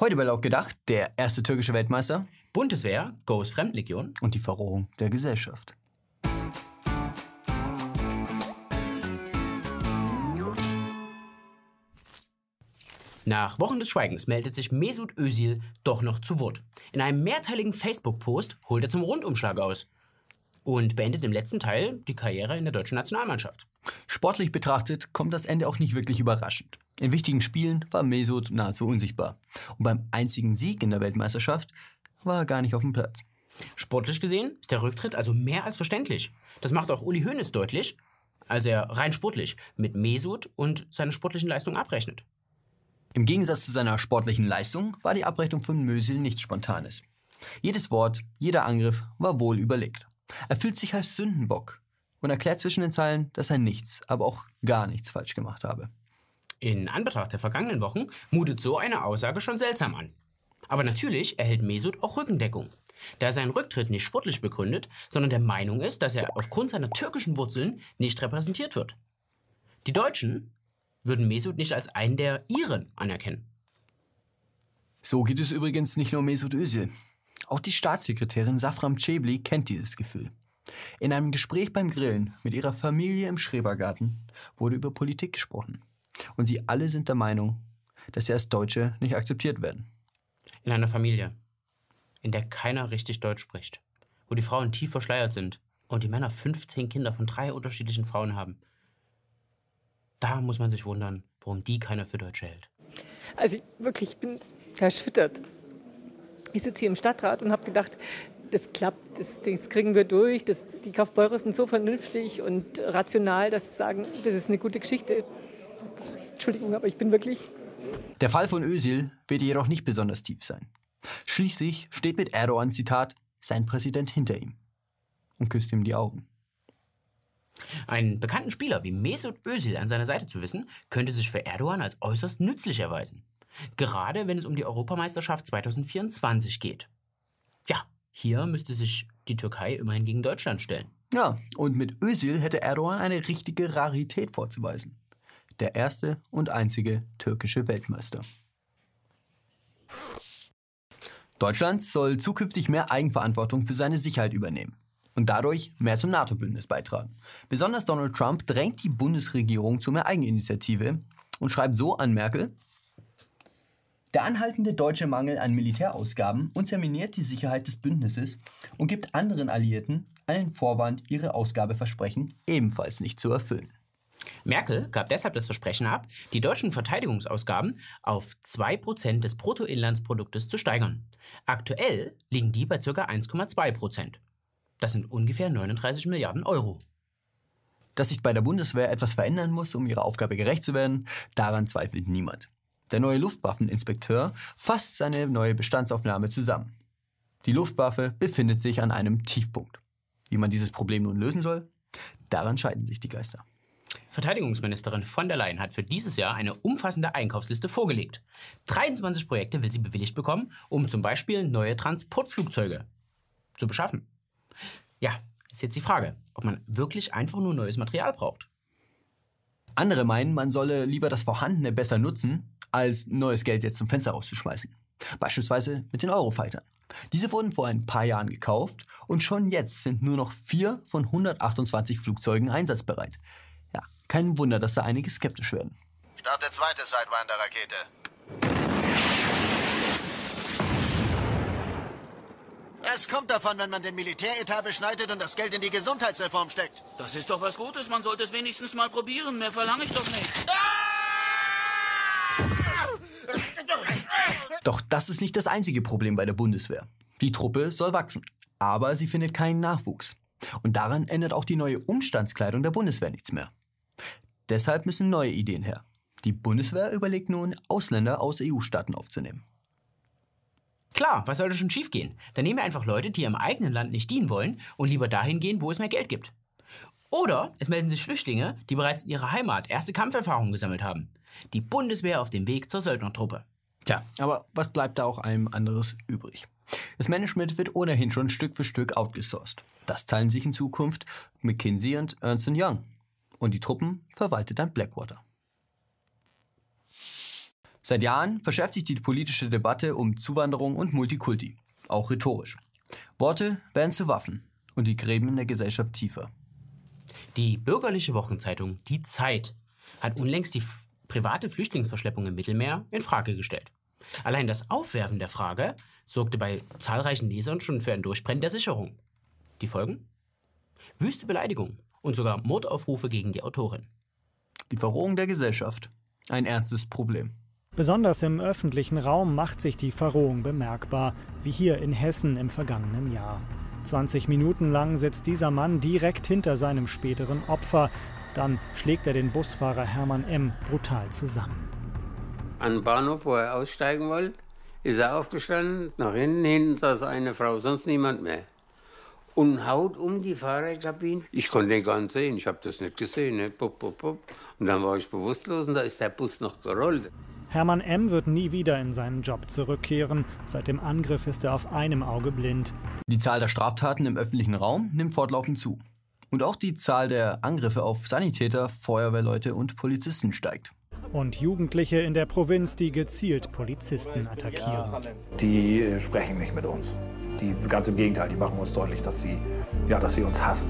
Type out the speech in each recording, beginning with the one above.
Heute bei Laut gedacht, der erste türkische Weltmeister Bundeswehr, Goes Fremdenlegion. und die Verrohung der Gesellschaft. Nach Wochen des Schweigens meldet sich Mesut Özil doch noch zu Wort. In einem mehrteiligen Facebook-Post holt er zum Rundumschlag aus und beendet im letzten Teil die Karriere in der deutschen Nationalmannschaft. Sportlich betrachtet kommt das Ende auch nicht wirklich überraschend. In wichtigen Spielen war Mesut nahezu unsichtbar. Und beim einzigen Sieg in der Weltmeisterschaft war er gar nicht auf dem Platz. Sportlich gesehen ist der Rücktritt also mehr als verständlich. Das macht auch Uli Hoeneß deutlich, als er rein sportlich mit Mesut und seiner sportlichen Leistung abrechnet. Im Gegensatz zu seiner sportlichen Leistung war die Abrechnung von Mösil nichts Spontanes. Jedes Wort, jeder Angriff war wohl überlegt. Er fühlt sich als Sündenbock und erklärt zwischen den Zeilen, dass er nichts, aber auch gar nichts falsch gemacht habe. In Anbetracht der vergangenen Wochen mutet so eine Aussage schon seltsam an. Aber natürlich erhält Mesut auch Rückendeckung, da er seinen Rücktritt nicht sportlich begründet, sondern der Meinung ist, dass er aufgrund seiner türkischen Wurzeln nicht repräsentiert wird. Die Deutschen würden Mesut nicht als einen der ihren anerkennen. So geht es übrigens nicht nur Mesut Özil. Auch die Staatssekretärin Safram Cebli kennt dieses Gefühl. In einem Gespräch beim Grillen mit ihrer Familie im Schrebergarten wurde über Politik gesprochen. Und sie alle sind der Meinung, dass sie als Deutsche nicht akzeptiert werden. In einer Familie, in der keiner richtig Deutsch spricht, wo die Frauen tief verschleiert sind und die Männer 15 Kinder von drei unterschiedlichen Frauen haben. Da muss man sich wundern, warum die keiner für Deutsche hält. Also ich, wirklich, ich bin erschüttert. Ich sitze hier im Stadtrat und habe gedacht, das klappt, das, das kriegen wir durch. Das, die Kaufbeurer sind so vernünftig und rational, dass sie sagen, das ist eine gute Geschichte. Entschuldigung, aber ich bin wirklich Der Fall von Özil wird jedoch nicht besonders tief sein. Schließlich steht mit Erdogan, Zitat, sein Präsident hinter ihm und küsst ihm die Augen. Einen bekannten Spieler wie Mesut Özil an seiner Seite zu wissen, könnte sich für Erdogan als äußerst nützlich erweisen. Gerade wenn es um die Europameisterschaft 2024 geht. Ja, hier müsste sich die Türkei immerhin gegen Deutschland stellen. Ja, und mit Özil hätte Erdogan eine richtige Rarität vorzuweisen. Der erste und einzige türkische Weltmeister. Deutschland soll zukünftig mehr Eigenverantwortung für seine Sicherheit übernehmen und dadurch mehr zum NATO-Bündnis beitragen. Besonders Donald Trump drängt die Bundesregierung zu mehr Eigeninitiative und schreibt so an Merkel, der anhaltende deutsche Mangel an Militärausgaben unterminiert die Sicherheit des Bündnisses und gibt anderen Alliierten einen Vorwand, ihre Ausgabeversprechen ebenfalls nicht zu erfüllen. Merkel gab deshalb das Versprechen ab, die deutschen Verteidigungsausgaben auf 2% des Bruttoinlandsproduktes zu steigern. Aktuell liegen die bei ca. 1,2%. Das sind ungefähr 39 Milliarden Euro. Dass sich bei der Bundeswehr etwas verändern muss, um ihrer Aufgabe gerecht zu werden, daran zweifelt niemand. Der neue Luftwaffeninspekteur fasst seine neue Bestandsaufnahme zusammen. Die Luftwaffe befindet sich an einem Tiefpunkt. Wie man dieses Problem nun lösen soll, daran scheiden sich die Geister. Verteidigungsministerin von der Leyen hat für dieses Jahr eine umfassende Einkaufsliste vorgelegt. 23 Projekte will sie bewilligt bekommen, um zum Beispiel neue Transportflugzeuge zu beschaffen. Ja, ist jetzt die Frage, ob man wirklich einfach nur neues Material braucht. Andere meinen, man solle lieber das Vorhandene besser nutzen, als neues Geld jetzt zum Fenster rauszuschmeißen. Beispielsweise mit den Eurofightern. Diese wurden vor ein paar Jahren gekauft und schon jetzt sind nur noch vier von 128 Flugzeugen einsatzbereit. Ja, kein Wunder, dass da einige skeptisch werden. Starte zweite Sidewinder-Rakete. Es kommt davon, wenn man den Militäretat beschneidet und das Geld in die Gesundheitsreform steckt. Das ist doch was Gutes. Man sollte es wenigstens mal probieren. Mehr verlange ich doch nicht. Doch das ist nicht das einzige Problem bei der Bundeswehr. Die Truppe soll wachsen, aber sie findet keinen Nachwuchs. Und daran ändert auch die neue Umstandskleidung der Bundeswehr nichts mehr. Deshalb müssen neue Ideen her. Die Bundeswehr überlegt nun, Ausländer aus EU-Staaten aufzunehmen. Klar, was sollte schon schiefgehen? Dann nehmen wir einfach Leute, die im eigenen Land nicht dienen wollen und lieber dahin gehen, wo es mehr Geld gibt. Oder es melden sich Flüchtlinge, die bereits in ihrer Heimat erste Kampferfahrungen gesammelt haben. Die Bundeswehr auf dem Weg zur Söldnertruppe. Tja, aber was bleibt da auch einem anderes übrig? Das Management wird ohnehin schon Stück für Stück outgesourced. Das teilen sich in Zukunft McKinsey und Ernst Young. Und die Truppen verwaltet dann Blackwater. Seit Jahren verschärft sich die politische Debatte um Zuwanderung und Multikulti, auch rhetorisch. Worte werden zu Waffen und die Gräben in der Gesellschaft tiefer. Die bürgerliche Wochenzeitung Die Zeit hat unlängst die private Flüchtlingsverschleppung im Mittelmeer in Frage gestellt. Allein das Aufwerfen der Frage sorgte bei zahlreichen Lesern schon für ein Durchbrennen der Sicherung. Die Folgen? Wüste Beleidigung und sogar Mordaufrufe gegen die Autorin. Die Verrohung der Gesellschaft. Ein ernstes Problem. Besonders im öffentlichen Raum macht sich die Verrohung bemerkbar, wie hier in Hessen im vergangenen Jahr. 20 Minuten lang sitzt dieser Mann direkt hinter seinem späteren Opfer. Dann schlägt er den Busfahrer Hermann M. brutal zusammen. An den Bahnhof, wo er aussteigen wollte, ist er aufgestanden, nach hinten, hinten saß eine Frau, sonst niemand mehr. Und haut um die Fahrerkabine. Ich konnte den gar nicht sehen, ich habe das nicht gesehen. Ne? Pup, pup, pup. Und dann war ich bewusstlos und da ist der Bus noch gerollt. Hermann M. wird nie wieder in seinen Job zurückkehren. Seit dem Angriff ist er auf einem Auge blind. Die Zahl der Straftaten im öffentlichen Raum nimmt fortlaufend zu. Und auch die Zahl der Angriffe auf Sanitäter, Feuerwehrleute und Polizisten steigt. Und Jugendliche in der Provinz, die gezielt Polizisten attackieren. Die äh, sprechen nicht mit uns. Die ganz im Gegenteil, die machen uns deutlich, dass sie, ja, dass sie uns hassen.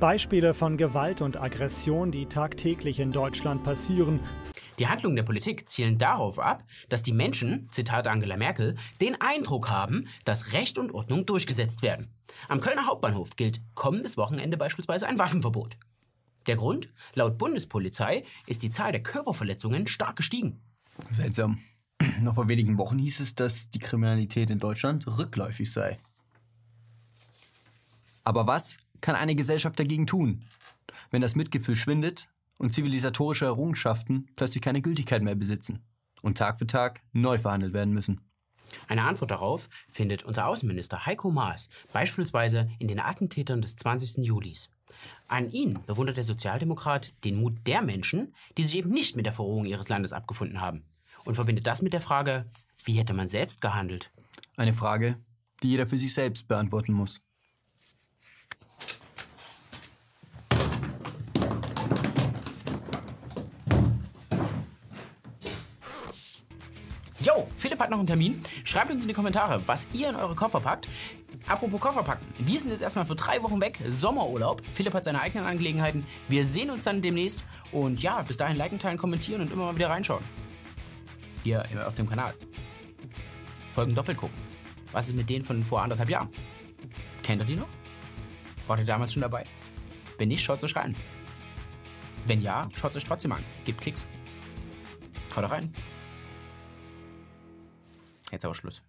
Beispiele von Gewalt und Aggression, die tagtäglich in Deutschland passieren. Die Handlungen der Politik zielen darauf ab, dass die Menschen, Zitat Angela Merkel, den Eindruck haben, dass Recht und Ordnung durchgesetzt werden. Am Kölner Hauptbahnhof gilt kommendes Wochenende beispielsweise ein Waffenverbot. Der Grund? Laut Bundespolizei ist die Zahl der Körperverletzungen stark gestiegen. Seltsam. Noch vor wenigen Wochen hieß es, dass die Kriminalität in Deutschland rückläufig sei. Aber was kann eine Gesellschaft dagegen tun, wenn das Mitgefühl schwindet und zivilisatorische Errungenschaften plötzlich keine Gültigkeit mehr besitzen und Tag für Tag neu verhandelt werden müssen? Eine Antwort darauf findet unser Außenminister Heiko Maas beispielsweise in den Attentätern des 20. Julis. An ihn bewundert der Sozialdemokrat den Mut der Menschen, die sich eben nicht mit der Verrohung ihres Landes abgefunden haben. Und verbindet das mit der Frage, wie hätte man selbst gehandelt? Eine Frage, die jeder für sich selbst beantworten muss. Yo, Philipp hat noch einen Termin. Schreibt uns in die Kommentare, was ihr in eure Koffer packt. Apropos Koffer packen. Wir sind jetzt erstmal für drei Wochen weg. Sommerurlaub. Philipp hat seine eigenen Angelegenheiten. Wir sehen uns dann demnächst. Und ja, bis dahin liken, teilen, kommentieren und immer mal wieder reinschauen. Hier auf dem Kanal. Folgen doppelt gucken. Was ist mit denen von vor anderthalb Jahren? Kennt ihr die noch? Wart ihr damals schon dabei? Wenn nicht, schaut euch rein. Wenn ja, schaut euch trotzdem an. Gebt Klicks. Haut rein. Jetzt aber Schluss.